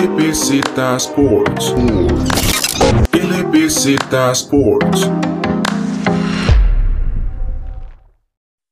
LBZ Sports. LBZ Sports.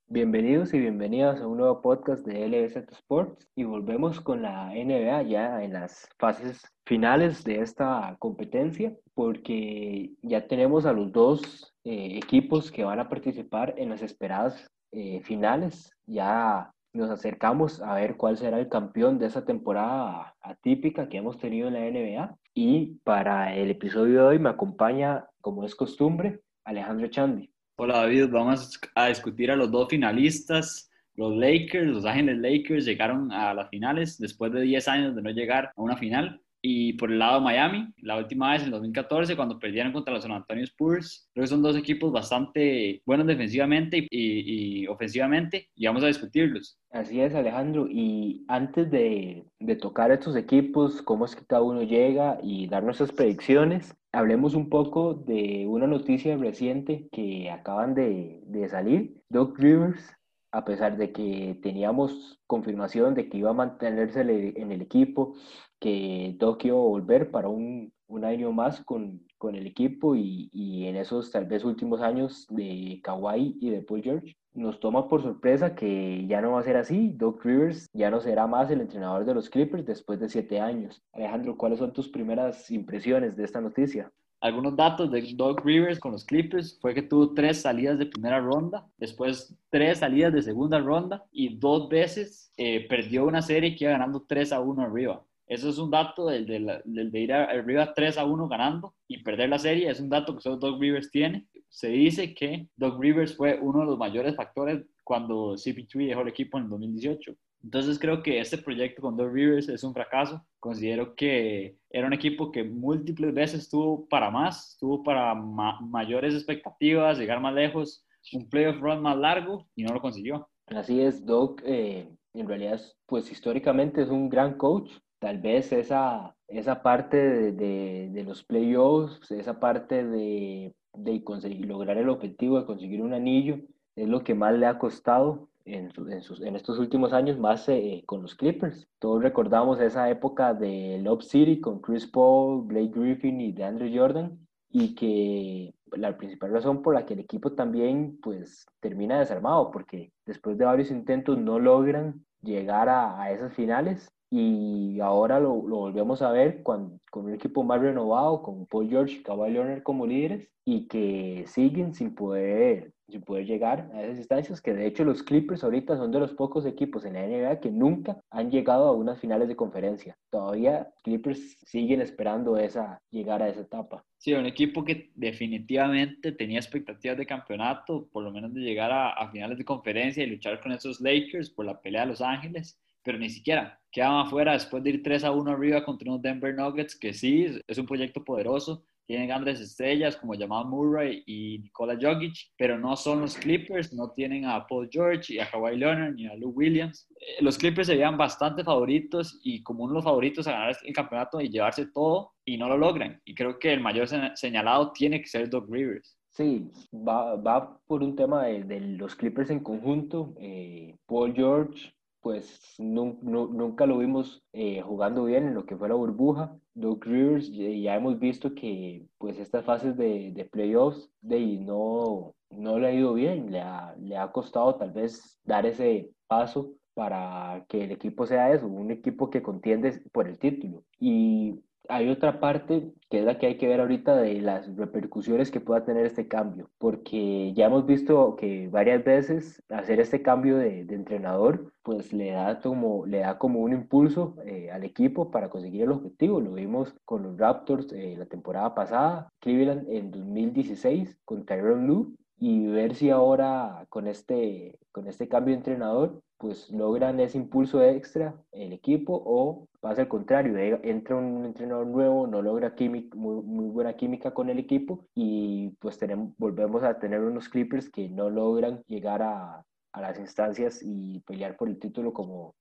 Bienvenidos y bienvenidas a un nuevo podcast de LBZ Sports y volvemos con la NBA ya en las fases finales de esta competencia porque ya tenemos a los dos eh, equipos que van a participar en las esperadas eh, finales. Ya nos acercamos a ver cuál será el campeón de esa temporada atípica que hemos tenido en la NBA. Y para el episodio de hoy me acompaña, como es costumbre, Alejandro Chandi. Hola David, vamos a discutir a los dos finalistas. Los Lakers, los Ángeles Lakers llegaron a las finales después de 10 años de no llegar a una final. Y por el lado de Miami, la última vez en 2014, cuando perdieron contra los San Antonio Spurs, creo que son dos equipos bastante buenos defensivamente y, ofensivamente, y vamos a discutirlos. Así es, Alejandro. Y antes de, de, tocar estos equipos, cómo es que cada uno llega y dar nuestras predicciones, hablemos un poco de una noticia reciente que acaban de, de salir. Doc Rivers a pesar de que teníamos confirmación de que iba a mantenerse en el equipo, que Tokio iba a volver para un, un año más con, con el equipo y, y, en esos tal vez últimos años de Kawhi y de Paul George. Nos toma por sorpresa que ya no va a ser así. Doc Rivers ya no será más el entrenador de los Clippers después de siete años. Alejandro, ¿cuáles son tus primeras impresiones de esta noticia? Algunos datos de Doc Rivers con los Clippers fue que tuvo tres salidas de primera ronda, después tres salidas de segunda ronda y dos veces eh, perdió una serie que iba ganando 3 a 1 arriba. Eso es un dato del, de ir arriba 3 a 1 ganando y perder la serie. Es un dato que solo Doc Rivers tiene. Se dice que Doc Rivers fue uno de los mayores factores cuando CP3 dejó el equipo en el 2018. Entonces creo que este proyecto con Doc Rivers es un fracaso. Considero que era un equipo que múltiples veces estuvo para más, estuvo para mayores expectativas, llegar más lejos, un playoff run más largo y no lo consiguió. Así es, Doc eh, en realidad pues históricamente es un gran coach, tal vez esa, esa parte de, de, los playoffs, esa parte de, de, conseguir, lograr el objetivo de conseguir un anillo, es lo que más le ha costado en, en, sus, en estos últimos años, más eh, con los Clippers. Todos recordamos esa época de Love City con Chris Paul, Blake Griffin y DeAndre Jordan, y que la principal razón por la que el equipo también pues termina desarmado, porque después de varios intentos no logran llegar a, a esas finales y ahora lo, lo volvemos a ver con, con, un equipo más renovado, con Paul George y Kawhi Leonard como líderes y que siguen sin poder, sin poder llegar a esas instancias, que de hecho los Clippers ahorita son de los pocos equipos en la NBA que nunca han llegado a unas finales de conferencia. Todavía Clippers siguen esperando esa, llegar a esa etapa. Sí, un equipo que definitivamente tenía expectativas de campeonato, por lo menos de llegar a, a finales de conferencia y luchar con esos Lakers por la pelea de Los Ángeles pero ni siquiera quedaban afuera después de ir 3 a 1 arriba contra unos Denver Nuggets, que sí, es un proyecto poderoso, tienen grandes estrellas como Jamal Murray y Nikola Jokic, pero no son los Clippers, no tienen a Paul George y a Kawhi Leonard ni a Lou Williams. Eh, los Clippers serían bastante favoritos y como uno de los favoritos a ganar el campeonato y llevarse todo y no lo logran. Y creo que el mayor señalado tiene que ser Doc Rivers. Sí, va, va por un tema de, de los Clippers en conjunto. Eh, Paul George pues nunca lo vimos eh, jugando bien en lo que fue la burbuja. Doug Rivers ya hemos visto que pues estas fases de, de playoffs de no, no le ha ido bien, le ha, le ha costado tal vez dar ese paso para que el equipo sea eso, un equipo que contiende por el título. Y hay otra parte que es la que hay que ver ahorita de las repercusiones que pueda tener este cambio, porque ya hemos visto que varias veces hacer este cambio de, entrenador, pues le da como, le da como un impulso eh, al equipo para conseguir el objetivo. Lo vimos con los Raptors eh, la temporada pasada, Cleveland en 2016 con Tyron Lue, y ver si ahora con este, con este cambio de entrenador pues logran ese impulso extra el equipo o pasa al contrario, entra un entrenador nuevo, no logra química, muy, muy, buena química con el equipo y pues tenemos, volvemos a tener unos Clippers que no logran llegar a, a las instancias y pelear por el título como,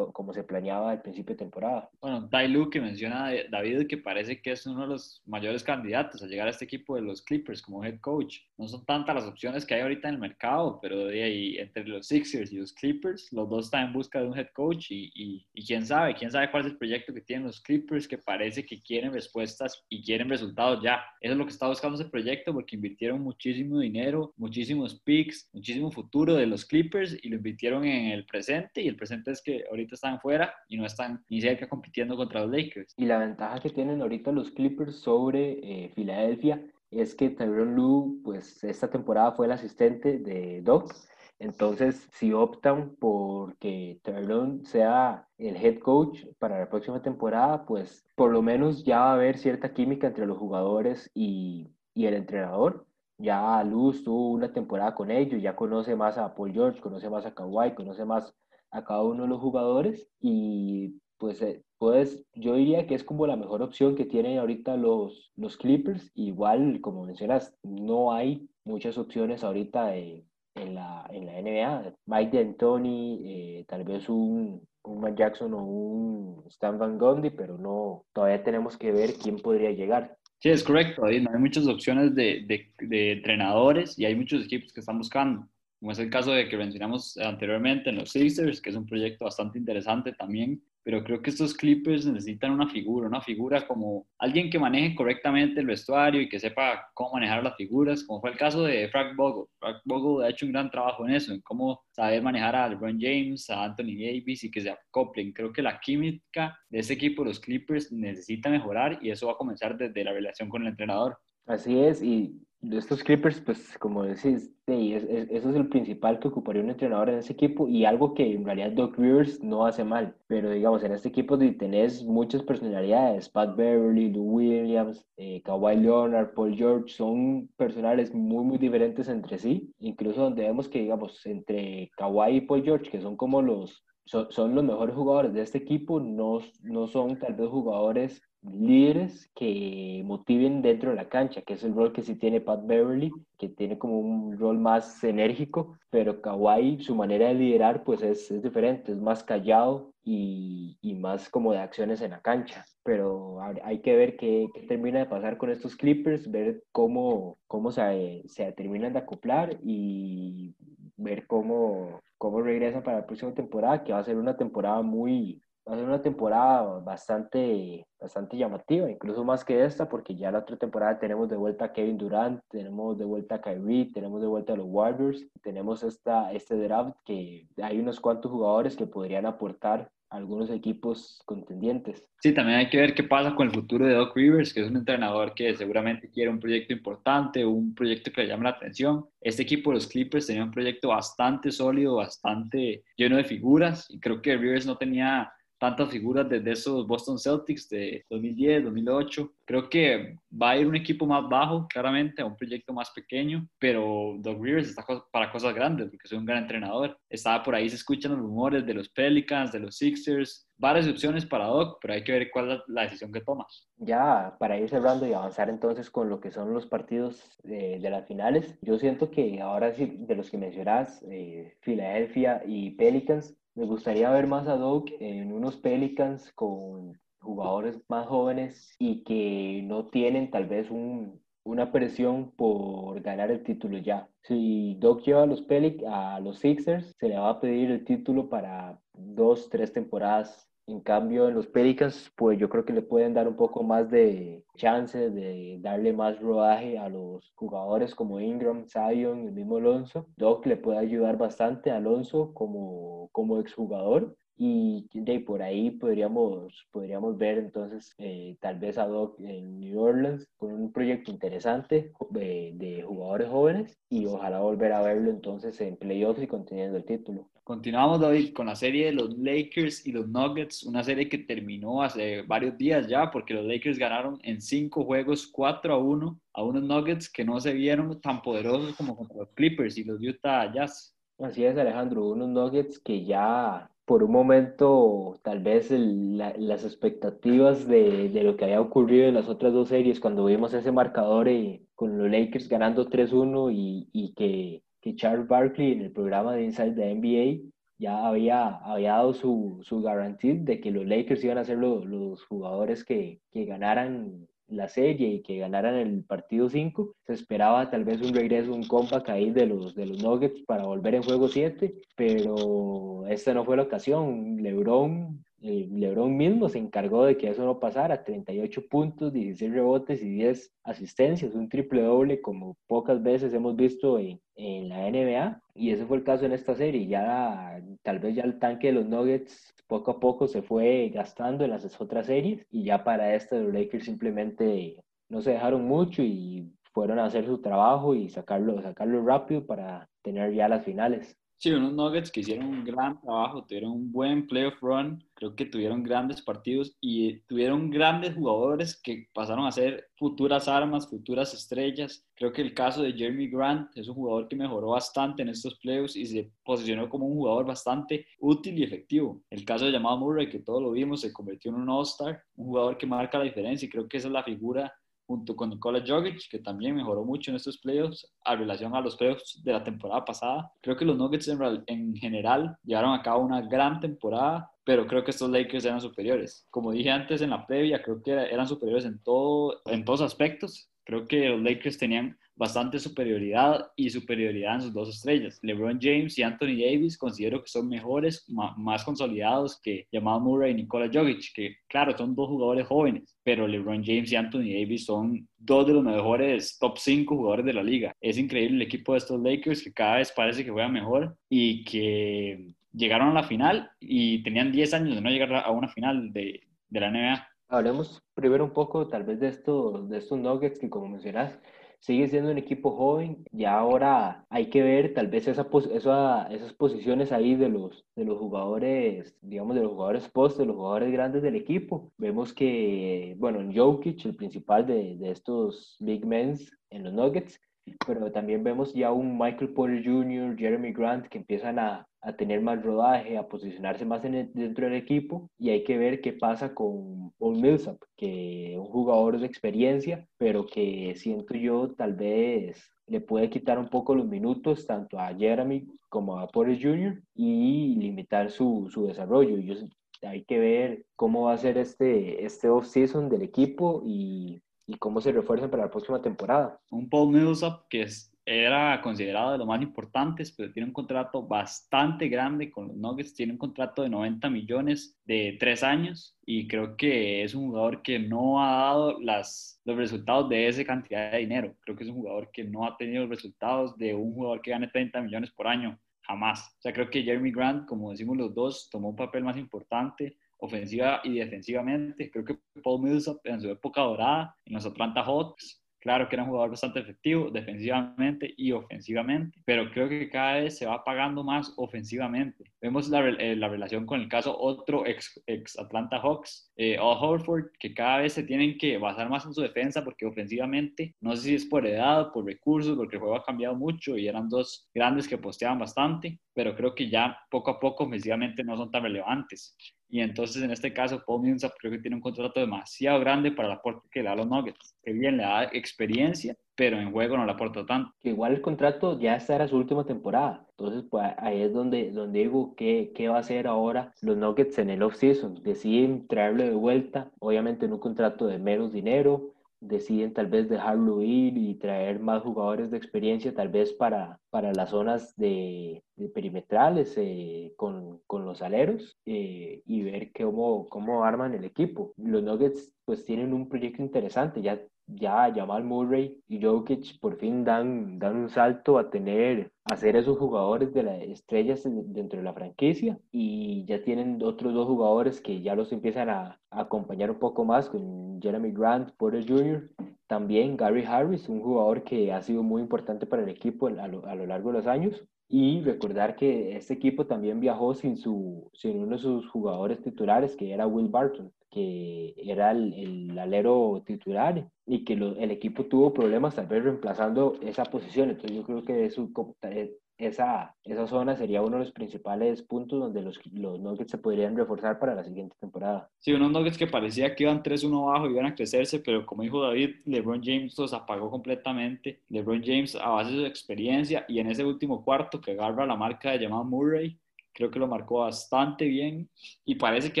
como se planeaba al principio de temporada. Bueno, Tai Lu que menciona David que parece que es uno de los mayores candidatos a llegar a este equipo de los Clippers como head coach. No son tantas las opciones que hay ahorita en el mercado, pero de ahí entre los Sixers y los Clippers, los dos están en busca de un head coach y, y, y quién sabe, quién sabe cuál es el proyecto que tienen los Clippers que parece que quieren respuestas y quieren resultados ya. Eso es lo que está buscando ese proyecto porque invirtieron muchísimo dinero, muchísimos picks, muchísimo futuro de los Clippers y lo invirtieron en el presente y el presente es que ahorita están fuera y no están ni cerca compitiendo contra los Lakers. Y la ventaja que tienen ahorita los Clippers sobre eh, Filadelfia es que Tyron Lue, pues esta temporada fue el asistente de Doc. Entonces, si optan por que Tyron sea el head coach para la próxima temporada, pues por lo menos ya va a haber cierta química entre los jugadores y, y el entrenador. Ya Luz tuvo una temporada con ellos, ya conoce más a Paul George, conoce más a Kawhi, conoce más a cada uno de los jugadores y pues, pues yo diría que es como la mejor opción que tienen ahorita los, los Clippers. Igual, como mencionas, no hay muchas opciones ahorita en, la, en la NBA. Mike D'Antoni, eh, tal vez un, un Jackson o un Stan Van Gundy, pero no, todavía tenemos que ver quién podría llegar. Sí, es correcto, hay muchas opciones de, de, de entrenadores y hay muchos equipos que están buscando como es el caso de que mencionamos anteriormente en los Sixers, que es un proyecto bastante interesante también, pero creo que estos Clippers necesitan una figura, una figura como alguien que maneje correctamente el vestuario y que sepa cómo manejar las figuras, como fue el caso de Frank Vogel. Frank Vogel ha hecho un gran trabajo en eso, en cómo saber manejar a LeBron James, a Anthony Davis y que se acoplen. Creo que la química de ese equipo, los Clippers, necesita mejorar y eso va a comenzar desde la relación con el entrenador. Así es, y estos Clippers, pues como decís, eso es el principal que ocuparía un entrenador en ese equipo y algo que en realidad Doc Rivers no hace mal. Pero digamos, en este equipo tenés muchas personalidades, Pat Beverly, Lou Williams, eh, Kawhi Leonard, Paul George, son personales muy, muy diferentes entre sí. Incluso donde vemos que, digamos, entre Kawhi y Paul George, que son como los, son, los mejores jugadores de este equipo, no, no son tal vez jugadores líderes que motiven dentro de la cancha, que es el rol que sí tiene Pat Beverly, que tiene como un rol más enérgico, pero Kawhi, su manera de liderar, pues es, es diferente, es más callado y, y, más como de acciones en la cancha. Pero hay que ver qué, qué termina de pasar con estos Clippers, ver cómo, cómo se, se terminan de acoplar y ver cómo, cómo regresan para la próxima temporada, que va a ser una temporada muy, va a ser una temporada bastante, bastante llamativa, incluso más que esta, porque ya la otra temporada tenemos de vuelta a Kevin Durant, tenemos de vuelta a Kyrie, tenemos de vuelta a los Warriors, tenemos esta, este draft que hay unos cuantos jugadores que podrían aportar algunos equipos contendientes. Sí, también hay que ver qué pasa con el futuro de Doc Rivers, que es un entrenador que seguramente quiere un proyecto importante, un proyecto que le llame la atención. Este equipo de los Clippers tenía un proyecto bastante sólido, bastante lleno de figuras, y creo que Rivers no tenía tantas figuras desde esos Boston Celtics de 2010, 2008. Creo que va a ir un equipo más bajo, claramente, a un proyecto más pequeño, pero Doug Rivers está para cosas grandes porque es un gran entrenador. Estaba por ahí, se escuchan los rumores de los Pelicans, de los Sixers, varias opciones para Doc, pero hay que ver cuál es la decisión que toma. Ya, para ir cerrando y avanzar entonces con lo que son los partidos de, de las finales, yo siento que ahora sí, de los que mencionas, eh, Filadelfia y Pelicans, me gustaría ver más a Doc en unos Pelicans con jugadores más jóvenes y que no tienen tal vez un, una presión por ganar el título ya. Si Doc lleva a los, Pelic a los Sixers, se le va a pedir el título para dos, tres temporadas en cambio, en los Pelicans, pues yo creo que le pueden dar un poco más de chance de darle más rodaje a los jugadores como Ingram, Zion, el mismo Alonso. Doc le puede ayudar bastante a Alonso como, como exjugador y de por ahí podríamos, podríamos ver entonces eh, tal vez a Doc en New Orleans con un proyecto interesante de, de, jugadores jóvenes y ojalá volver a verlo entonces en playoffs y conteniendo el título. Continuamos David con la serie de los Lakers y los Nuggets, una serie que terminó hace varios días ya porque los Lakers ganaron en cinco juegos 4 a 1 a unos Nuggets que no se vieron tan poderosos como contra los Clippers y los Utah Jazz. Así es Alejandro, unos Nuggets que ya por un momento tal vez las expectativas de, de, lo que había ocurrido en las otras dos series, cuando vimos ese marcador y, con los Lakers ganando 3-1 y, y, que, que Charles Barkley en el programa de Inside the NBA ya había, había dado su, su garantía de que los Lakers iban a ser los jugadores que, que ganaran la serie y que ganaran el partido 5, se esperaba tal vez un regreso, un comeback ahí de los, de los Nuggets para volver en juego 7, pero esta no fue la ocasión. LeBron, LeBron mismo se encargó de que eso no pasara, 38 puntos, 16 rebotes y 10 asistencias, un triple doble como pocas veces hemos visto en, en la NBA y ese fue el caso en esta serie. Ya tal vez ya el tanque de los Nuggets poco a poco se fue gastando en las otras series y ya para esta los Lakers simplemente no se dejaron mucho y fueron a hacer su trabajo y sacarlo, sacarlo rápido para tener ya las finales. Sí, unos Nuggets que hicieron un gran trabajo, tuvieron un buen playoff run, creo que tuvieron grandes partidos y tuvieron grandes jugadores que pasaron a ser futuras armas, futuras estrellas. Creo que el caso de Jeremy Grant es un jugador que mejoró bastante en estos playoffs y se posicionó como un jugador bastante útil y efectivo. El caso de Jamal Murray, que todos lo vimos, se convirtió en un All-Star, un jugador que marca la diferencia y creo que esa es la figura junto con Nikola Jokic, que también mejoró mucho en estos playoffs a relación a los playoffs de la temporada pasada. Creo que los Nuggets en, en general llevaron a cabo una gran temporada, pero creo que estos Lakers eran superiores. Como dije antes en la previa, creo que eran superiores en, todo, en todos aspectos. Creo que los Lakers tenían bastante superioridad y superioridad en sus dos estrellas. LeBron James y Anthony Davis considero que son mejores, más consolidados que Jamal Murray y Nikola Jokic, que claro, son dos jugadores jóvenes, pero LeBron James y Anthony Davis son dos de los mejores top 5 jugadores de la liga. Es increíble el equipo de estos Lakers que cada vez parece que juega mejor y que llegaron a la final y tenían 10 años de no llegar a una final de, de la NBA. Hablemos primero un poco tal vez de, esto, de estos Nuggets que como mencionas sigue siendo un equipo joven y ahora hay que ver tal vez esa, esa, esas posiciones ahí de los, de los jugadores, digamos, de los jugadores post, de los jugadores grandes del equipo. Vemos que, bueno, Jokic, el principal de, de estos big men en los Nuggets, pero también vemos ya un Michael Porter Jr., Jeremy Grant que empiezan a, a tener más rodaje, a posicionarse más en dentro del equipo y hay que ver qué pasa con Paul Millsap, que es un jugador de experiencia, pero que siento yo tal vez le puede quitar un poco los minutos tanto a Jeremy como a Porter Jr. y limitar su, su desarrollo. Yo, hay que ver cómo va a ser este, este off-season del equipo y, y cómo se refuerzan para la próxima temporada. Un Paul Millsap que es era considerado de los más importantes, pero tiene un contrato bastante grande con los Nuggets, tiene un contrato de 90 millones de tres años y creo que es un jugador que no ha dado las, los resultados de esa cantidad de dinero. Creo que es un jugador que no ha tenido los resultados de un jugador que gane 30 millones por año, jamás. O sea, creo que Jeremy Grant, como decimos los dos, tomó un papel más importante ofensiva y defensivamente. Creo que Paul Millsap en su época dorada en los Atlanta Hawks Claro que era un jugador bastante efectivo defensivamente y ofensivamente, pero creo que cada vez se va pagando más ofensivamente. Vemos la, eh, la relación con el caso otro ex, ex Atlanta Hawks, eh, Al Horford, que cada vez se tienen que basar más en su defensa porque ofensivamente, no sé si es por edad, por recursos, porque el juego ha cambiado mucho y eran dos grandes que posteaban bastante, pero creo que ya poco a poco ofensivamente no son tan relevantes. Y entonces en este caso Paul Millsap creo que tiene un contrato demasiado grande para el aporte que le da a los Nuggets. Que bien le da experiencia, pero en juego no le aporta tanto. Igual el contrato ya esta era su última temporada. Entonces pues ahí es donde, donde digo qué, qué va a hacer ahora los Nuggets en el off-season. Deciden traerlo de vuelta, obviamente en un contrato de menos dinero, deciden tal vez dejarlo ir y traer más jugadores de experiencia, tal vez para, para las zonas de, perimetrales eh, con, con, los aleros eh, y ver cómo, cómo arman el equipo. Los Nuggets pues tienen un proyecto interesante, ya ya Jamal Murray y Jokic por fin dan, dan un salto a tener, a ser esos jugadores de las estrellas dentro de la franquicia y ya tienen otros dos jugadores que ya los empiezan a, acompañar un poco más con Jeremy Grant, Porter Jr., también Gary Harris, un jugador que ha sido muy importante para el equipo a lo, a lo largo de los años. Y recordar que este equipo también viajó sin, su, sin uno de sus jugadores titulares, que era Will Barton que era el, alero titular y que el equipo tuvo problemas tal vez reemplazando esa posición. Entonces yo creo que eso, eh, esa, esa zona sería uno de los principales puntos donde los, los Nuggets se podrían reforzar para la siguiente temporada. Sí, unos Nuggets que parecía que iban 3-1 abajo, iban a crecerse, pero como dijo David, LeBron James los apagó completamente. LeBron James a base de su experiencia y en ese último cuarto que agarra la marca de llamado Murray, creo que lo marcó bastante bien y parece que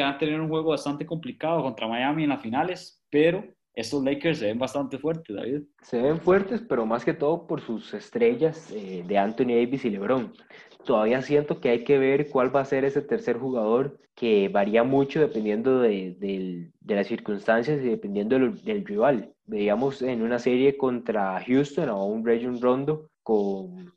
van a tener un juego bastante complicado contra Miami en las finales, pero estos Lakers se ven bastante fuertes, David. Se ven fuertes, pero más que todo por sus estrellas eh, de Anthony Davis y LeBron. Todavía siento que hay que ver cuál va a ser ese tercer jugador que varía mucho dependiendo de, de las circunstancias y dependiendo del, rival. Veíamos en una serie contra Houston a un Region Rondo con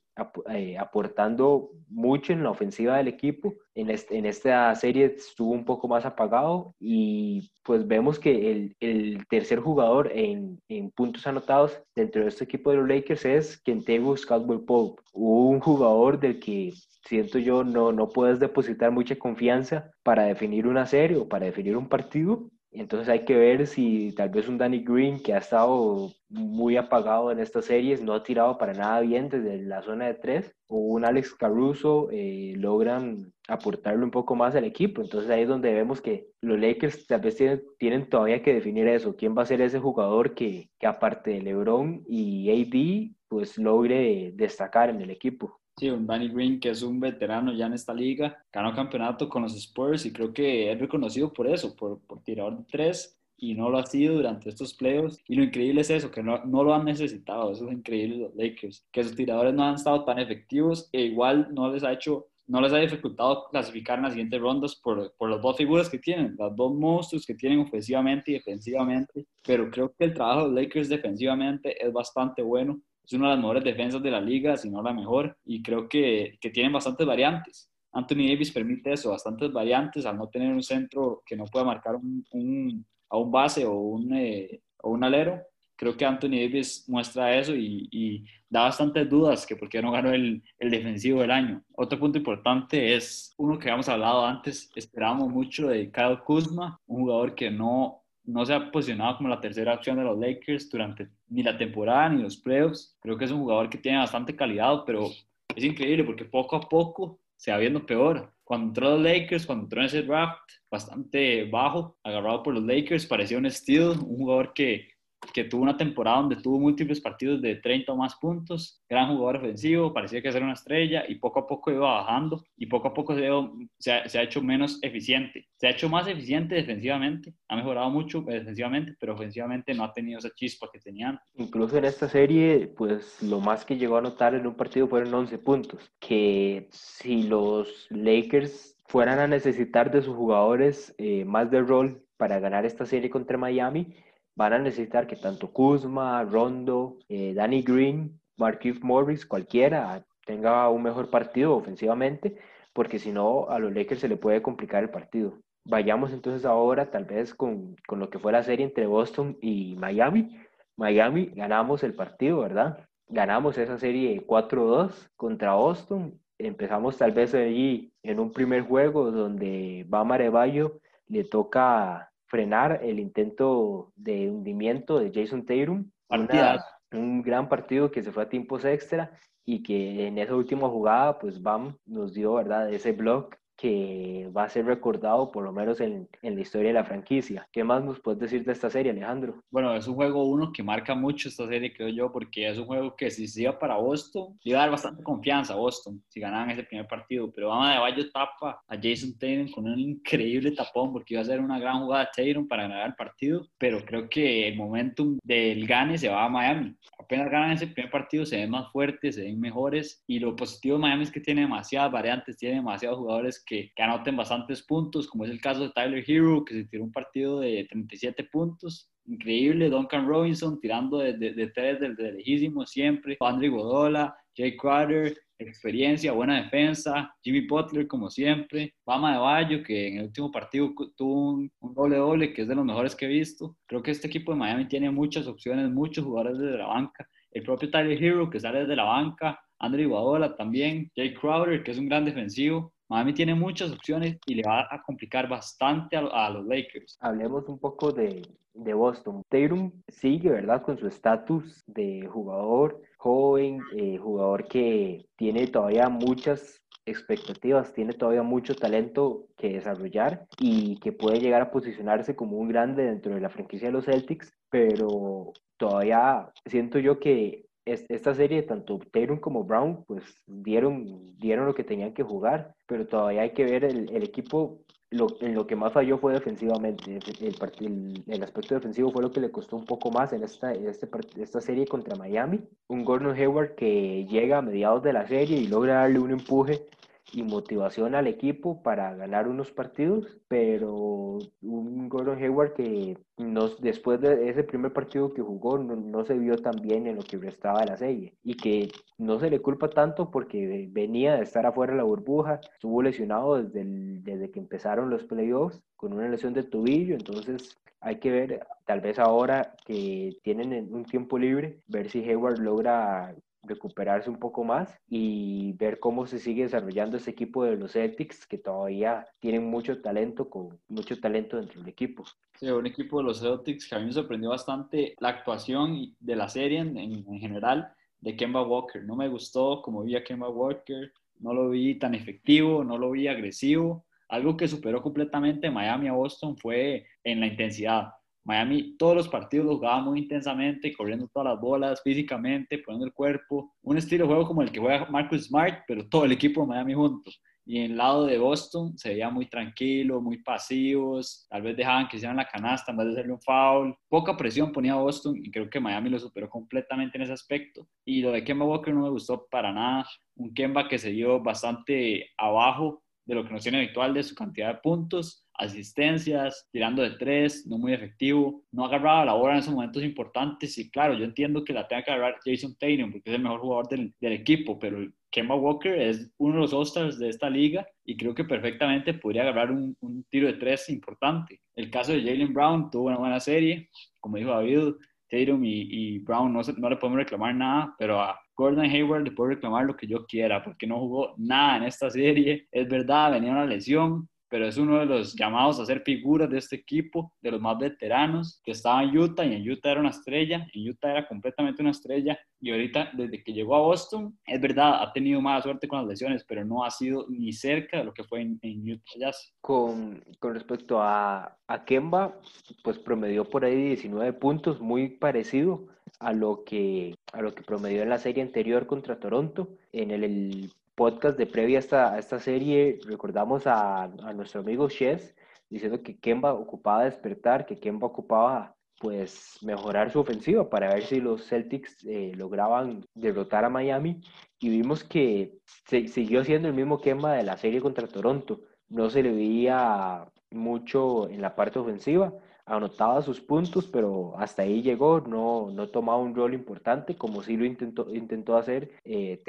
eh, aportando mucho en la ofensiva del equipo. En, en, esta serie estuvo un poco más apagado y pues vemos que el, el tercer jugador en, en, puntos anotados dentro de este equipo de los Lakers es Kentavious Caldwell Pope, un jugador del que siento yo no, no puedes depositar mucha confianza para definir una serie o para definir un partido entonces hay que ver si tal vez un Danny Green que ha estado muy apagado en estas series, no ha tirado para nada bien desde la zona de tres, o un Alex Caruso eh, logran aportarle un poco más al equipo. Entonces ahí es donde vemos que los Lakers tal vez tienen, todavía que definir eso, quién va a ser ese jugador que, que aparte de LeBron y AD, pues logre destacar en el equipo. Sí, un Danny Green que es un veterano ya en esta liga, ganó campeonato con los Spurs y creo que es reconocido por eso, por, por tirador de tres y no lo ha sido durante estos playoffs. Y lo increíble es eso, que no, no lo han necesitado, eso es increíble los Lakers, que sus tiradores no han estado tan efectivos e igual no les ha hecho no les ha dificultado clasificar en las siguientes rondas por, por las dos figuras que tienen, las dos monstruos que tienen ofensivamente y defensivamente, pero creo que el trabajo de los Lakers defensivamente es bastante bueno es una de las mejores defensas de la liga, si no la mejor, y creo que, que tienen bastantes variantes. Anthony Davis permite eso, bastantes variantes al no tener un centro que no pueda marcar un, un, a un base o un, eh, o un alero. Creo que Anthony Davis muestra eso y, y da bastantes dudas que por qué no ganó el, el, defensivo del año. Otro punto importante es uno que habíamos hablado antes, esperábamos mucho de Kyle Kuzma, un jugador que no no se ha posicionado como la tercera opción de los Lakers durante ni la temporada ni los playoffs. Creo que es un jugador que tiene bastante calidad, pero es increíble porque poco a poco se va viendo peor. Cuando entró los Lakers, cuando entró en ese draft bastante bajo, agarrado por los Lakers, parecía un steal, un jugador que que tuvo una temporada donde tuvo múltiples partidos de 30 o más puntos, gran jugador ofensivo, parecía que era una estrella y poco a poco iba bajando y poco a poco se ha, se ha, hecho menos eficiente. Se ha hecho más eficiente defensivamente, ha mejorado mucho defensivamente, pero ofensivamente no ha tenido esa chispa que tenían. Incluso en esta serie, pues lo más que llegó a notar en un partido fueron 11 puntos, que si los Lakers fueran a necesitar de sus jugadores eh, más de rol para ganar esta serie contra Miami, van a necesitar que tanto Kuzma, Rondo, eh, Danny Green, Marquise Morris, cualquiera tenga un mejor partido ofensivamente, porque si no a los Lakers se le puede complicar el partido. Vayamos entonces ahora tal vez con, con lo que fue la serie entre Boston y Miami. Miami ganamos el partido, ¿verdad? Ganamos esa serie 4-2 contra Boston. Empezamos tal vez allí en un primer juego donde Bama Arevallo le toca frenar el intento de hundimiento de Jason Tatum. un gran partido que se fue a tiempos extra y que en esa última jugada, pues Bam nos dio, ¿verdad? Ese block que va a ser recordado por lo menos en, en, la historia de la franquicia. ¿Qué más nos puedes decir de esta serie, Alejandro? Bueno, es un juego uno que marca mucho esta serie, creo yo, porque es un juego que si se iba para Boston, iba a dar bastante confianza a Boston si ganaban ese primer partido, pero Bama de Bayo tapa a Jason Tatum con un increíble tapón porque iba a ser una gran jugada de Tatum para ganar el partido, pero creo que el momentum del gane se va a Miami. Apenas ganan ese primer partido, se ven más fuertes, se ven mejores y lo positivo de Miami es que tiene demasiadas variantes, tiene demasiados jugadores que, anoten bastantes puntos, como es el caso de Tyler Hero, que se tiró un partido de 37 puntos. Increíble, Duncan Robinson tirando de, de, tres desde lejísimo siempre, Andrew Godola, Jay Crowder, experiencia, buena defensa, Jimmy Butler como siempre, Bama de Bayo que en el último partido tuvo un, un, doble doble que es de los mejores que he visto. Creo que este equipo de Miami tiene muchas opciones, muchos jugadores desde la banca. El propio Tyler Hero que sale desde la banca, Andrew Iguodala también, Jay Crowder que es un gran defensivo. Miami tiene muchas opciones y le va a complicar bastante a, los Lakers. Hablemos un poco de, Boston. Tatum sigue, ¿verdad? Con su estatus de jugador joven, eh, jugador que tiene todavía muchas expectativas, tiene todavía mucho talento que desarrollar y que puede llegar a posicionarse como un grande dentro de la franquicia de los Celtics, pero todavía siento yo que esta serie, tanto Tatum como Brown, pues dieron, dieron lo que tenían que jugar, pero todavía hay que ver el, equipo lo, en lo que más falló fue defensivamente. El, el, aspecto defensivo fue lo que le costó un poco más en esta, este, esta serie contra Miami. Un Gordon Hayward que llega a mediados de la serie y logra darle un empuje y motivación al equipo para ganar unos partidos, pero un Gordon Hayward que después de ese primer partido que jugó no, se vio tan bien en lo que restaba de la serie y que no se le culpa tanto porque venía de estar afuera de la burbuja, estuvo lesionado desde, desde que empezaron los playoffs con una lesión de tobillo, entonces hay que ver, tal vez ahora que tienen un tiempo libre, ver si Hayward logra recuperarse un poco más y ver cómo se sigue desarrollando ese equipo de los Celtics que todavía tienen mucho talento, con mucho talento dentro del equipo. Sí, un equipo de los Celtics que a mí me sorprendió bastante la actuación de la serie en, en general de Kemba Walker. No me gustó como vi a Kemba Walker, no lo vi tan efectivo, no lo vi agresivo. Algo que superó completamente Miami a Boston fue en la intensidad Miami todos los partidos lo jugaba muy intensamente, corriendo todas las bolas físicamente, poniendo el cuerpo. Un estilo de juego como el que juega Marcus Smart, pero todo el equipo de Miami juntos. Y en el lado de Boston se veía muy tranquilo, muy pasivos, tal vez dejaban que hicieran la canasta en vez de hacerle un foul. Poca presión ponía Boston y creo que Miami lo superó completamente en ese aspecto. Y lo de Kemba Walker no me gustó para nada. Un Kemba que se dio bastante abajo de lo que nos tiene habitual de su cantidad de puntos asistencias, tirando de tres, no muy efectivo, no agarraba la bola en esos momentos importantes y claro, yo entiendo que la tenga que agarrar Jason Tatum porque es el mejor jugador del, del equipo, pero Kemba Walker es uno de los All-Stars de esta liga y creo que perfectamente podría agarrar un, un tiro de tres importante. El caso de Jalen Brown tuvo una buena serie, como dijo David, Tatum y, y Brown no, no, le podemos reclamar nada, pero a Gordon Hayward le puedo reclamar lo que yo quiera porque no jugó nada en esta serie. Es verdad, venía una lesión, pero es uno de los llamados a ser figuras de este equipo, de los más veteranos, que estaba en Utah y en Utah era una estrella, en Utah era completamente una estrella y ahorita desde que llegó a Boston, es verdad, ha tenido mala suerte con las lesiones, pero no ha sido ni cerca de lo que fue en, Utah Jazz. Con, con respecto a, a Kemba, pues promedió por ahí 19 puntos, muy parecido a lo que a lo que promedió en la serie anterior contra Toronto. En el, el podcast de previa a esta, serie, recordamos a, nuestro amigo Shes diciendo que Kemba ocupaba despertar, que Kemba ocupaba pues mejorar su ofensiva para ver si los Celtics eh, lograban derrotar a Miami y vimos que se, siguió siendo el mismo Kemba de la serie contra Toronto. No se le veía mucho en la parte ofensiva, anotaba sus puntos, pero hasta ahí llegó, no, no tomaba un rol importante como sí lo intentó, intentó hacer eh,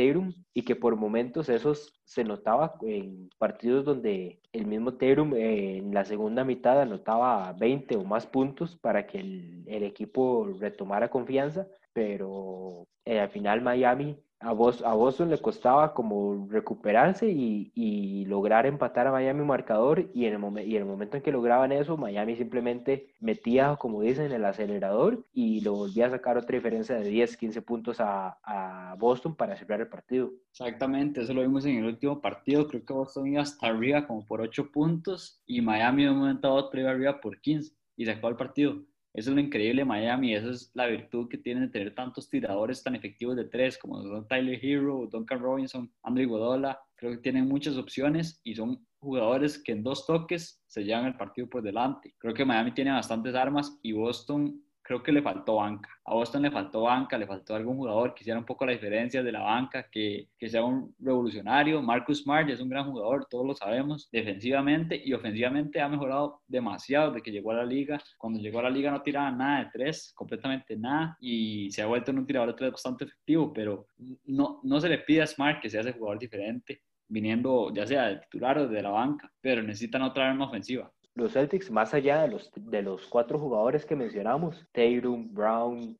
y que por momentos esos se notaba en partidos donde el mismo Tatum eh, en la segunda mitad anotaba 20 o más puntos para que el, el equipo retomara confianza, pero eh, al final Miami a, Boston le costaba como recuperarse y, y, lograr empatar a Miami marcador y en, el y en el momento en que lograban eso, Miami simplemente metía, como dicen, el acelerador y lo volvía a sacar otra diferencia de 10, 15 puntos a, a, Boston para cerrar el partido. Exactamente, eso lo vimos en el último partido, creo que Boston iba hasta arriba como por 8 puntos y Miami de un momento a otro iba arriba por 15 y sacó el partido. Eso es lo increíble de Miami, esa es la virtud que tienen de tener tantos tiradores tan efectivos de tres como son Tyler Hero, Duncan Robinson, Andre Godola. Creo que tienen muchas opciones y son jugadores que en dos toques se llevan el partido por delante. Creo que Miami tiene bastantes armas y Boston creo que le faltó banca. A Boston le faltó banca, le faltó algún jugador que hiciera un poco la diferencia de la banca, que, que sea un revolucionario. Marcus Smart es un gran jugador, todos lo sabemos, defensivamente y ofensivamente ha mejorado demasiado desde que llegó a la liga. Cuando llegó a la liga no tiraba nada de tres, completamente nada, y se ha vuelto en un tirador de tres bastante efectivo, pero no, no se le pide a Smart que sea ese jugador diferente viniendo ya sea de titular o de la banca, pero necesitan otra arma ofensiva los Celtics, más allá de los, de los cuatro jugadores que mencionamos, Tatum, Brown,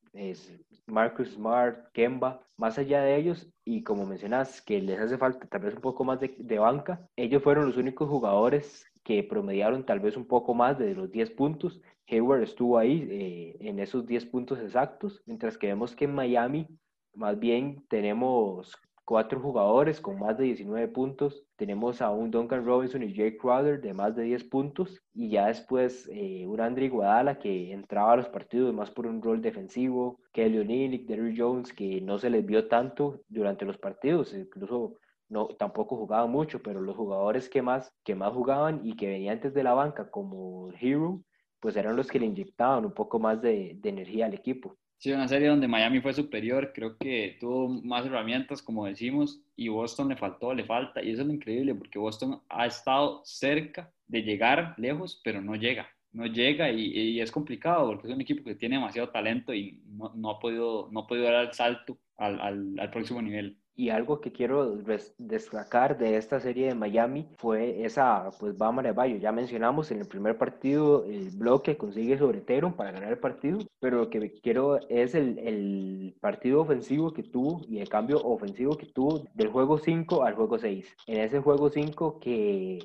Marcus Smart, Kemba, más allá de ellos, y como mencionas, que les hace falta tal vez un poco más de, banca, ellos fueron los únicos jugadores que promediaron tal vez un poco más de los 10 puntos. Hayward estuvo ahí eh, en esos 10 puntos exactos, mientras que vemos que en Miami más bien tenemos cuatro jugadores con más de 19 puntos. Tenemos a un Duncan Robinson y Jake Crowder de más de 10 puntos. Y ya después eh, un Andre Guadala que entraba a los partidos más por un rol defensivo. Kelly O'Neill y Derrick Jones que no se les vio tanto durante los partidos. Incluso no, tampoco jugaban mucho, pero los jugadores que más, que más jugaban y que venían antes de la banca como Hero, pues eran los que le inyectaban un poco más de energía al equipo. Sí, una serie donde Miami fue superior, creo que tuvo más herramientas, como decimos, y Boston le faltó, le falta, y eso es lo increíble, porque Boston ha estado cerca de llegar lejos, pero no llega, no llega y, es complicado, porque es un equipo que tiene demasiado talento y no, ha, podido, no ha podido dar el salto al, al, al próximo nivel. Y algo que quiero destacar de esta serie de Miami fue esa, pues, de Bayo. Ya mencionamos en el primer partido el bloque consigue sobre Teron para ganar el partido, pero lo que quiero es el, el partido ofensivo que tuvo y el cambio ofensivo que tuvo del juego 5 al juego 6. En ese juego 5 que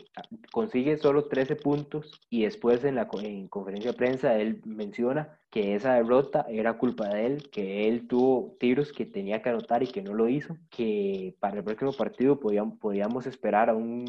consigue solo 13 puntos y después en la en conferencia de prensa él menciona que esa derrota era culpa de él, que él tuvo tiros que tenía que anotar y que no lo hizo, que para el próximo partido podíamos, esperar a un,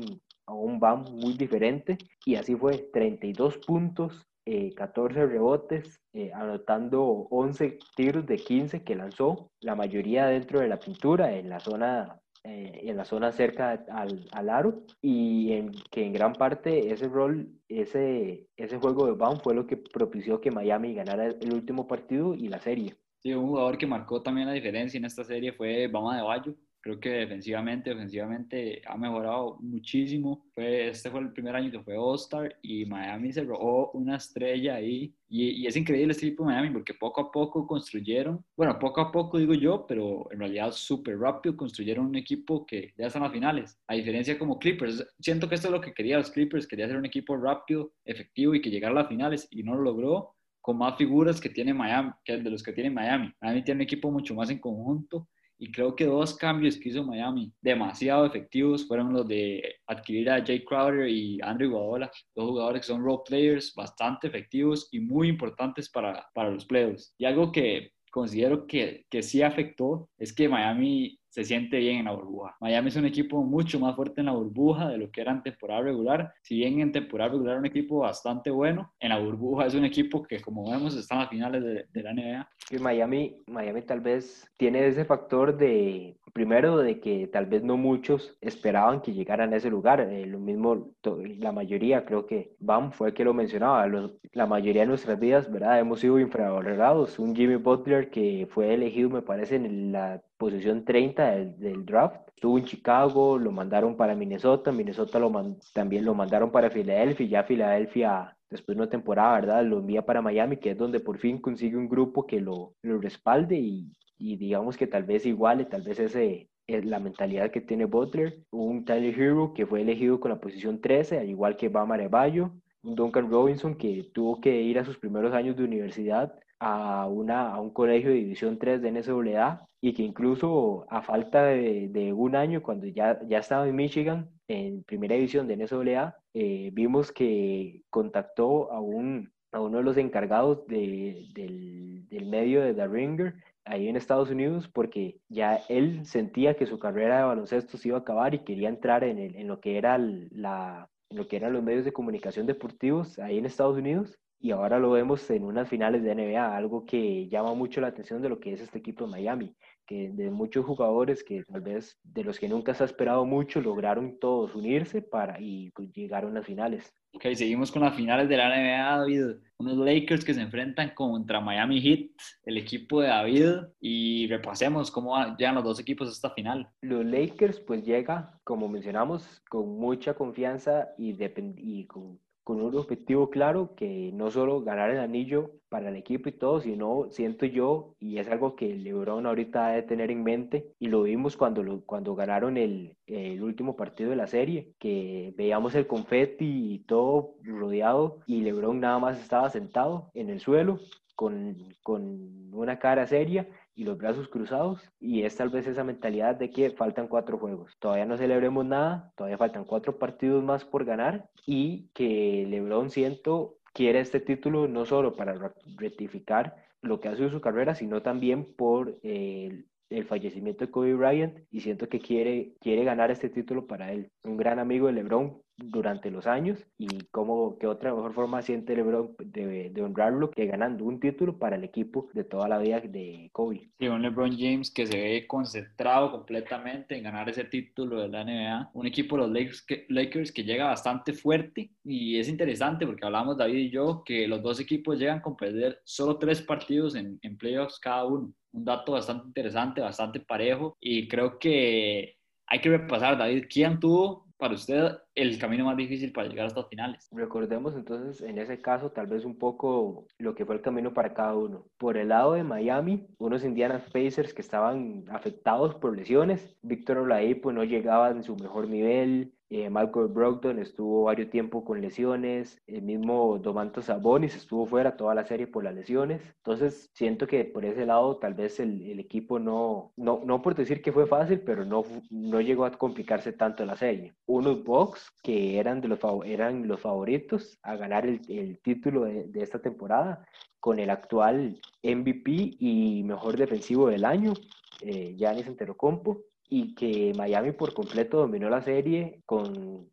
a un BAM muy diferente. Y así fue, 32 puntos, eh, 14 rebotes, eh, anotando 11 tiros de 15 que lanzó, la mayoría dentro de la pintura, en la zona eh, en la zona cerca al, al aro y en, que en gran parte ese rol, ese, ese juego de Baum fue lo que propició que Miami ganara el último partido y la serie. Sí, un jugador que marcó también la diferencia en esta serie fue Bama de Bayo, Creo que defensivamente, ofensivamente ha mejorado muchísimo. Fue, este fue el primer año que fue All-Star y Miami se robó una estrella ahí. Y, y, es increíble este equipo de Miami porque poco a poco construyeron, bueno, poco a poco digo yo, pero en realidad súper rápido construyeron un equipo que ya están a finales. A diferencia como Clippers, siento que esto es lo que quería los Clippers, quería hacer un equipo rápido, efectivo y que llegara a las finales y no lo logró con más figuras que tiene Miami, que de los que tiene Miami. Miami tiene un equipo mucho más en conjunto y creo que dos cambios que hizo Miami demasiado efectivos fueron los de adquirir a Jay Crowder y Andrew Iguodala, dos jugadores que son role players bastante efectivos y muy importantes para, para los playoffs. Y algo que considero que, que sí afectó es que Miami se siente bien en la burbuja. Miami es un equipo mucho más fuerte en la burbuja de lo que era en temporada regular. Si bien en temporada regular era un equipo bastante bueno, en la burbuja es un equipo que, como vemos, está en las finales de, de la NBA. Y Miami, Miami tal vez tiene ese factor de, primero, de que tal vez no muchos esperaban que llegaran a ese lugar. Eh, lo mismo, la mayoría, creo que Bam fue el que lo mencionaba. La mayoría de nuestras vidas, ¿verdad? Hemos sido infravalorados. Un Jimmy Butler que fue elegido, me parece, en la posición 30 del, del, draft. Estuvo en Chicago, lo mandaron para Minnesota, Minnesota lo man, también lo mandaron para Filadelfia, ya Filadelfia después de una temporada, ¿verdad? Lo envía para Miami, que es donde por fin consigue un grupo que lo, lo respalde y, y digamos que tal vez iguale, tal vez ese es la mentalidad que tiene Butler, un Tyler Hero que fue elegido con la posición 13, al igual que Bama Arevallo, un Duncan Robinson que tuvo que ir a sus primeros años de universidad a, una, a un colegio de División 3 de NCAA y que incluso a falta de, de, un año, cuando ya, ya estaba en Michigan, en primera división de NCAA, eh, vimos que contactó a, un, a uno de los encargados de, del, del medio de The Ringer ahí en Estados Unidos porque ya él sentía que su carrera de baloncesto se iba a acabar y quería entrar en, el, en lo que era la en lo que eran los medios de comunicación deportivos ahí en Estados Unidos y ahora lo vemos en unas finales de NBA, algo que llama mucho la atención de lo que es este equipo de Miami, que de muchos jugadores que tal vez de los que nunca se ha esperado mucho lograron todos unirse para y pues, llegar a unas finales. Ok, seguimos con las finales de la NBA, David. Unos Lakers que se enfrentan contra Miami Heat, el equipo de David, y repasemos cómo llegan los dos equipos a esta final. Los Lakers pues llega, como mencionamos, con mucha confianza y, y con con un objetivo claro que no solo ganar el anillo para el equipo y todo, sino siento yo, y es algo que LeBron ahorita debe tener en mente, y lo vimos cuando, lo, cuando ganaron el, el último partido de la serie, que veíamos el confeti y todo rodeado, y LeBron nada más estaba sentado en el suelo con, con una cara seria y los brazos cruzados y es tal vez esa mentalidad de que faltan cuatro juegos. Todavía no celebremos nada, todavía faltan cuatro partidos más por ganar y que LeBron siento quiere este título no solo para rectificar lo que ha sido su carrera, sino también por eh, el fallecimiento de Kobe Bryant y siento que quiere, quiere ganar este título para él. Un gran amigo de LeBron durante los años y cómo, qué otra mejor forma siente LeBron de, de, honrarlo que ganando un título para el equipo de toda la vida de Kobe. Sí, un LeBron James que se ve concentrado completamente en ganar ese título de la NBA. Un equipo, los Lakers que, Lakers, que llega bastante fuerte y es interesante porque hablamos David y yo que los dos equipos llegan con perder solo tres partidos en, en playoffs cada uno. Un dato bastante interesante, bastante parejo y creo que hay que repasar, David, ¿quién tuvo para usted el camino más difícil para llegar hasta finales? Recordemos entonces en ese caso tal vez un poco lo que fue el camino para cada uno. Por el lado de Miami, unos Indiana Pacers que estaban afectados por lesiones, Víctor Oladipo no llegaba en su mejor nivel, eh, Michael Brogdon estuvo varios tiempo con lesiones, el mismo Domantas Sabonis estuvo fuera toda la serie por las lesiones. Entonces, siento que por ese lado tal vez el, equipo no, no, no por decir que fue fácil, pero no, no llegó a complicarse tanto la serie. Unos Bucks que eran, de los, eran los favoritos a ganar el, el título de, de esta temporada con el actual MVP y mejor defensivo del año, eh, Giannis Antetokounmpo y que Miami por completo dominó la serie con,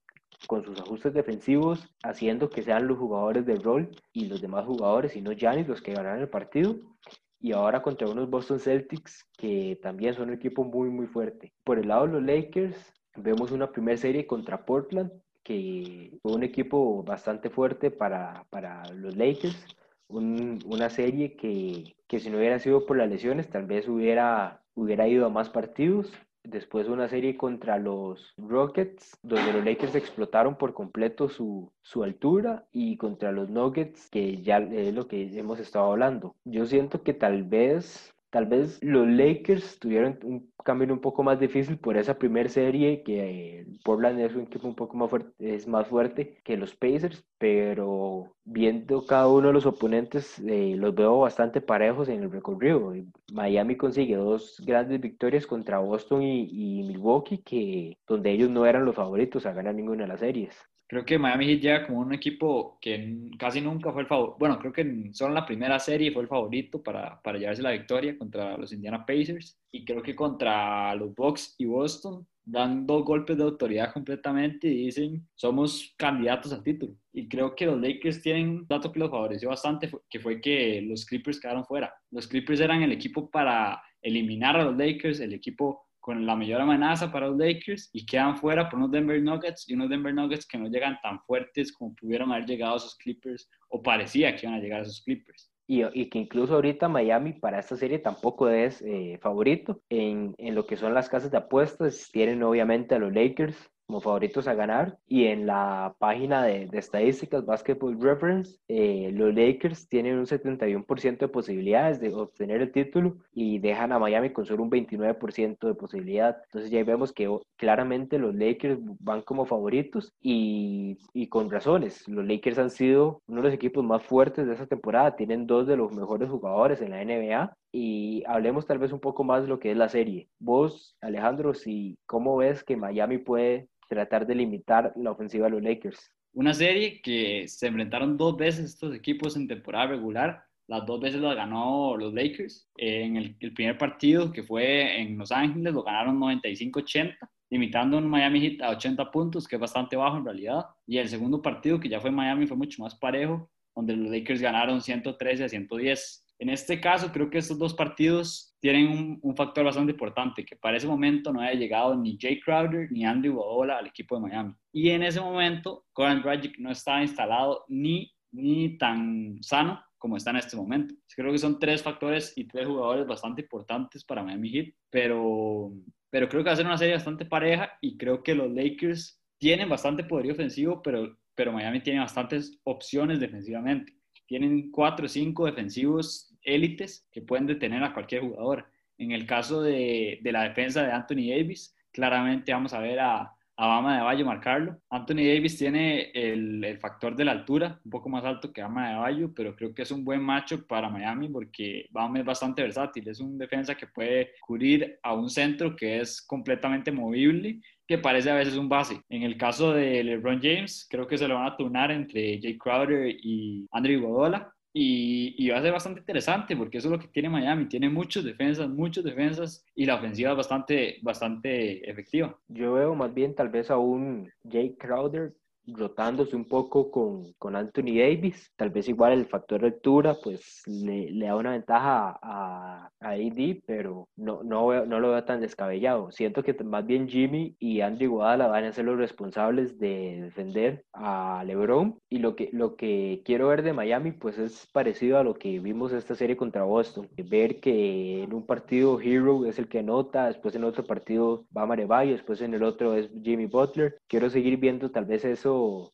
con sus ajustes defensivos, haciendo que sean los jugadores de rol y los demás jugadores, y no Giannis, los que ganaron el partido. Y ahora contra unos Boston Celtics que también son un equipo muy, muy fuerte. Por el lado de los Lakers, vemos una primera serie contra Portland, que fue un equipo bastante fuerte para, para los Lakers. Un, una serie que, que si no hubiera sido por las lesiones, tal vez hubiera, hubiera ido a más partidos después una serie contra los Rockets, donde los Lakers explotaron por completo su, su, altura, y contra los Nuggets, que ya es lo que hemos estado hablando. Yo siento que tal vez Tal vez los Lakers tuvieron un camino un poco más difícil por esa primera serie, que Portland es un equipo un poco más fuerte, es más fuerte que los Pacers, pero viendo cada uno de los oponentes, eh, los veo bastante parejos en el recorrido. Miami consigue dos grandes victorias contra Boston y, y Milwaukee, que, donde ellos no eran los favoritos a ganar ninguna de las series. Creo que Miami Heat llega como un equipo que casi nunca fue el favorito. Bueno, creo que solo en la primera serie fue el favorito para, para llevarse la victoria contra los Indiana Pacers. Y creo que contra los Bucks y Boston dan dos golpes de autoridad completamente y dicen somos candidatos al título. Y creo que los Lakers tienen un dato que los favoreció bastante, que fue que los Clippers quedaron fuera. Los Clippers eran el equipo para eliminar a los Lakers, el equipo con la mayor amenaza para los Lakers y quedan fuera por unos Denver Nuggets y unos Denver Nuggets que no llegan tan fuertes como pudieron haber llegado a esos Clippers o parecía que iban a llegar a esos Clippers. Y, y que incluso ahorita Miami para esta serie tampoco es eh, favorito en, en, lo que son las casas de apuestas. Tienen obviamente a los Lakers como favoritos a ganar. Y en la página de, de estadísticas Basketball Reference, eh, los Lakers tienen un 71% de posibilidades de obtener el título y dejan a Miami con solo un 29% de posibilidad. Entonces ya vemos que claramente los Lakers van como favoritos y, y con razones. Los Lakers han sido uno de los equipos más fuertes de esta temporada. Tienen dos de los mejores jugadores en la NBA y hablemos tal vez un poco más de lo que es la serie. Vos, Alejandro, si, ¿cómo ves que Miami puede tratar de limitar la ofensiva de los Lakers. Una serie que se enfrentaron dos veces estos equipos en temporada regular. Las dos veces lo ganó los Lakers. En el, el primer partido, que fue en Los Ángeles, lo ganaron 95-80, limitando un Miami Heat a 80 puntos, que es bastante bajo en realidad. Y el segundo partido, que ya fue Miami, fue mucho más parejo, donde los Lakers ganaron 113 a 110. En este caso, creo que estos dos partidos tienen un, un, factor bastante importante, que para ese momento no había llegado ni Jay Crowder ni Andrew Iguodala al equipo de Miami. Y en ese momento, Goran Dragic no estaba instalado ni, ni tan sano como está en este momento. Creo que son tres factores y tres jugadores bastante importantes para Miami Heat, pero, pero creo que va a ser una serie bastante pareja y creo que los Lakers tienen bastante poder ofensivo, pero, pero Miami tiene bastantes opciones defensivamente. Tienen cuatro o cinco defensivos élites que pueden detener a cualquier jugador. En el caso de, de la defensa de Anthony Davis, claramente vamos a ver a, a Bama de Bayo marcarlo. Anthony Davis tiene el, el, factor de la altura, un poco más alto que Bama de Bayo, pero creo que es un buen macho para Miami porque Bama es bastante versátil, es un defensa que puede cubrir a un centro que es completamente movible que parece a veces un base. En el caso de LeBron James, creo que se lo van a turnar entre Jay Crowder y Andrew Iguodala y, va a ser bastante interesante porque eso es lo que tiene Miami. Tiene muchos defensas, muchos defensas y la ofensiva es bastante, bastante efectiva. Yo veo más bien tal vez a un Jake Crowder rotándose un poco con, con, Anthony Davis. Tal vez igual el factor altura pues le, le da una ventaja a, a, AD, pero no, no, no lo veo tan descabellado. Siento que más bien Jimmy y Andrew Iguodala van a ser los responsables de defender a LeBron. Y lo que, lo que quiero ver de Miami pues es parecido a lo que vimos esta serie contra Boston. Ver que en un partido Hero es el que anota, después en otro partido va Marebayo, después en el otro es Jimmy Butler. Quiero seguir viendo tal vez eso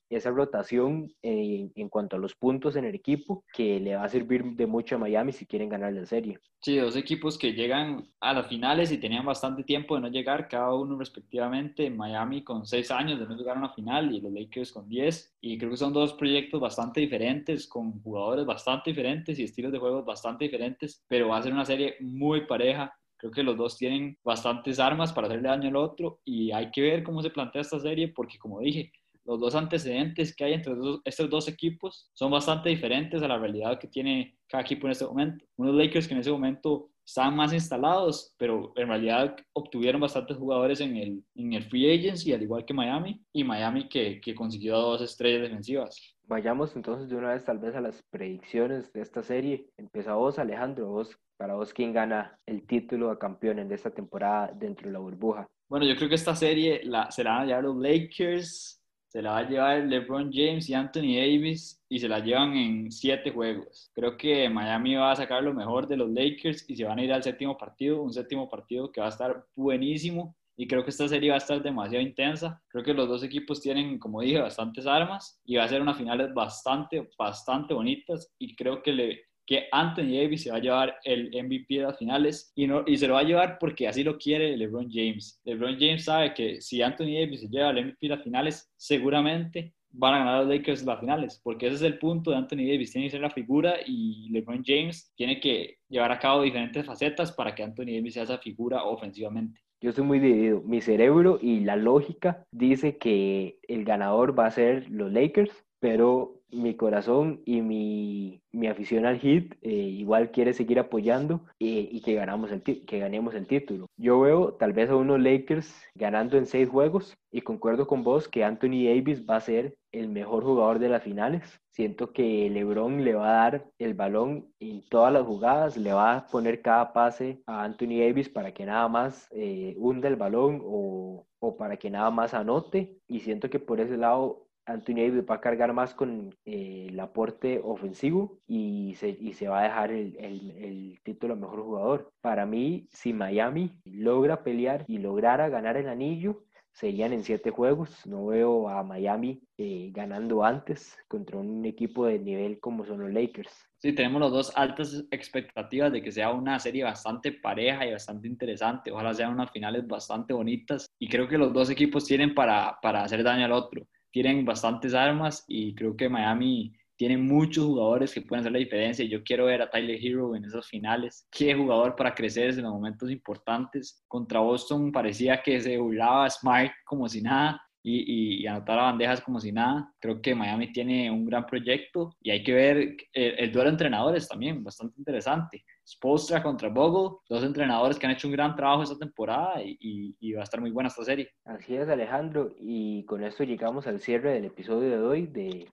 esa rotación en, en, cuanto a los puntos en el equipo que le va a servir de mucho a Miami si quieren ganar la serie. Sí, dos equipos que llegan a las finales y tenían bastante tiempo de no llegar, cada uno respectivamente. Miami con seis años de no llegar a una final y los Lakers con diez. Y creo que son dos proyectos bastante diferentes, con jugadores bastante diferentes y estilos de juego bastante diferentes, pero va a ser una serie muy pareja Creo que los dos tienen bastantes armas para hacerle daño al otro y hay que ver cómo se plantea esta serie porque, como dije, los dos antecedentes que hay entre estos dos equipos son bastante diferentes a la realidad que tiene cada equipo en este momento. Unos Lakers que en ese momento están más instalados, pero en realidad obtuvieron bastantes jugadores en el, en el free agency, al igual que Miami, y Miami que, que consiguió dos estrellas defensivas. Vayamos entonces de una vez tal vez a las predicciones de esta serie. Empieza vos, Alejandro, vos, para vos, ¿quién gana el título de campeón en esta temporada dentro de la burbuja? Bueno, yo creo que esta serie la, se la van a llevar los Lakers se la va a llevar LeBron James y Anthony Davis y se la llevan en siete juegos. Creo que Miami va a sacar lo mejor de los Lakers y se van a ir al séptimo partido, un séptimo partido que va a estar buenísimo y creo que esta serie va a estar demasiado intensa. Creo que los dos equipos tienen, como dije, bastantes armas y va a ser una final bastante, bastante bonitas y creo que le, que Anthony Davis se va a llevar el MVP de las finales y, no, y se lo va a llevar porque así lo quiere LeBron James. LeBron James sabe que si Anthony Davis se lleva el MVP de las finales, seguramente van a ganar los Lakers las finales, porque ese es el punto de Anthony Davis, tiene que ser la figura y LeBron James tiene que llevar a cabo diferentes facetas para que Anthony Davis sea esa figura ofensivamente. Yo estoy muy dividido. Mi cerebro y la lógica dice que el ganador va a ser los Lakers, pero mi corazón y mi, mi afición al hit eh, igual quiere seguir apoyando eh, y que, ganamos el que ganemos el título. Yo veo tal vez a unos Lakers ganando en seis juegos y concuerdo con vos que Anthony Davis va a ser el mejor jugador de las finales. Siento que LeBron le va a dar el balón en todas las jugadas, le va a poner cada pase a Anthony Davis para que nada más eh, hunda el balón o, o para que nada más anote. Y siento que por ese lado Anthony Davis va a cargar más con eh, el aporte ofensivo y se, y se va a dejar el, el, el, título de mejor jugador. Para mí, si Miami logra pelear y lograra ganar el anillo, serían en siete juegos. No veo a Miami eh, ganando antes contra un equipo de nivel como son los Lakers. Sí, tenemos los dos altas expectativas de que sea una serie bastante pareja y bastante interesante. Ojalá sean unas finales bastante bonitas y creo que los dos equipos tienen para, para hacer daño al otro tienen bastantes armas y creo que Miami tiene muchos jugadores que pueden hacer la diferencia. Yo quiero ver a Tyler Hero en esas finales. Qué jugador para crecer en los momentos importantes. Contra Boston parecía que se burlaba Smart como si nada y, y, a bandejas como si nada. Creo que Miami tiene un gran proyecto y hay que ver el, el duelo de entrenadores también, bastante interesante. Spostra contra Bogle, dos entrenadores que han hecho un gran trabajo esta temporada y, y, va a estar muy buena esta serie. Así es, Alejandro, y con esto llegamos al cierre del episodio de hoy de,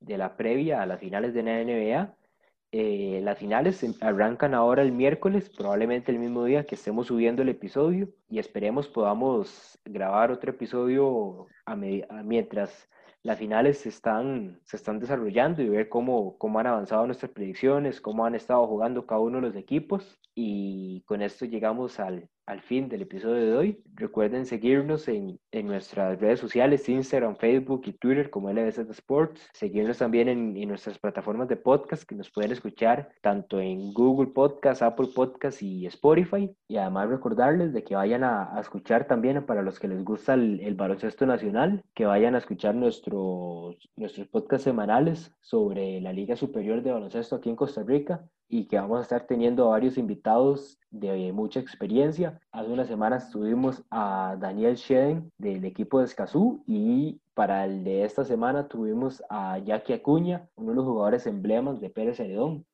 de la previa a las finales de la NBA. Eh, las finales arrancan ahora el miércoles, probablemente el mismo día que estemos subiendo el episodio, y esperemos podamos grabar otro episodio a, a mientras las finales se están, se están desarrollando y ver cómo, cómo han avanzado nuestras predicciones, cómo han estado jugando cada uno de los equipos. Y con esto llegamos al, al fin del episodio de hoy. Recuerden seguirnos en, en, nuestras redes sociales, Instagram, Facebook y Twitter como LBZ Sports. Seguirnos también en, nuestras plataformas de podcast que nos pueden escuchar tanto en Google Podcast, Apple Podcast y Spotify. Y además recordarles de que vayan a, a escuchar también para los que les gusta el, el, baloncesto nacional, que vayan a escuchar nuestros, nuestros podcasts semanales sobre la Liga Superior de Baloncesto aquí en Costa Rica y que vamos a estar teniendo varios invitados de mucha experiencia. Hace unas semanas tuvimos a Daniel Sheden del equipo de Escazú y para el de esta semana tuvimos a Jackie Acuña, uno de los jugadores emblemas de Pérez Heredón.